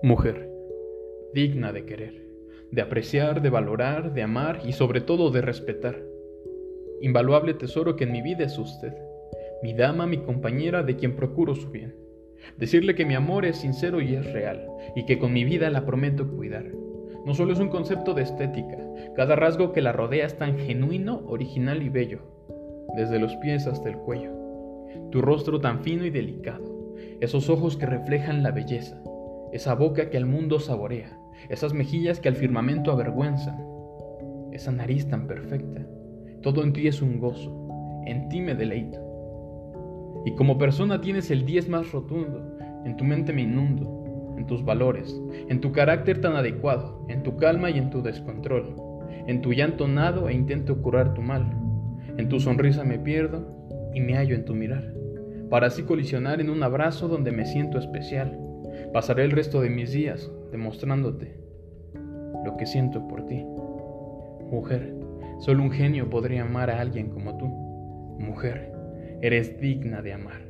Mujer, digna de querer, de apreciar, de valorar, de amar y sobre todo de respetar. Invaluable tesoro que en mi vida es usted, mi dama, mi compañera de quien procuro su bien. Decirle que mi amor es sincero y es real, y que con mi vida la prometo cuidar. No solo es un concepto de estética, cada rasgo que la rodea es tan genuino, original y bello, desde los pies hasta el cuello. Tu rostro tan fino y delicado, esos ojos que reflejan la belleza, esa boca que al mundo saborea, esas mejillas que al firmamento avergüenzan, esa nariz tan perfecta. Todo en ti es un gozo, en ti me deleito. Y como persona tienes el diez más rotundo, en tu mente me inundo, en tus valores, en tu carácter tan adecuado, en tu calma y en tu descontrol, en tu llanto nado e intento curar tu mal, en tu sonrisa me pierdo y me hallo en tu mirar, para así colisionar en un abrazo donde me siento especial Pasaré el resto de mis días demostrándote lo que siento por ti. Mujer, solo un genio podría amar a alguien como tú. Mujer, eres digna de amar.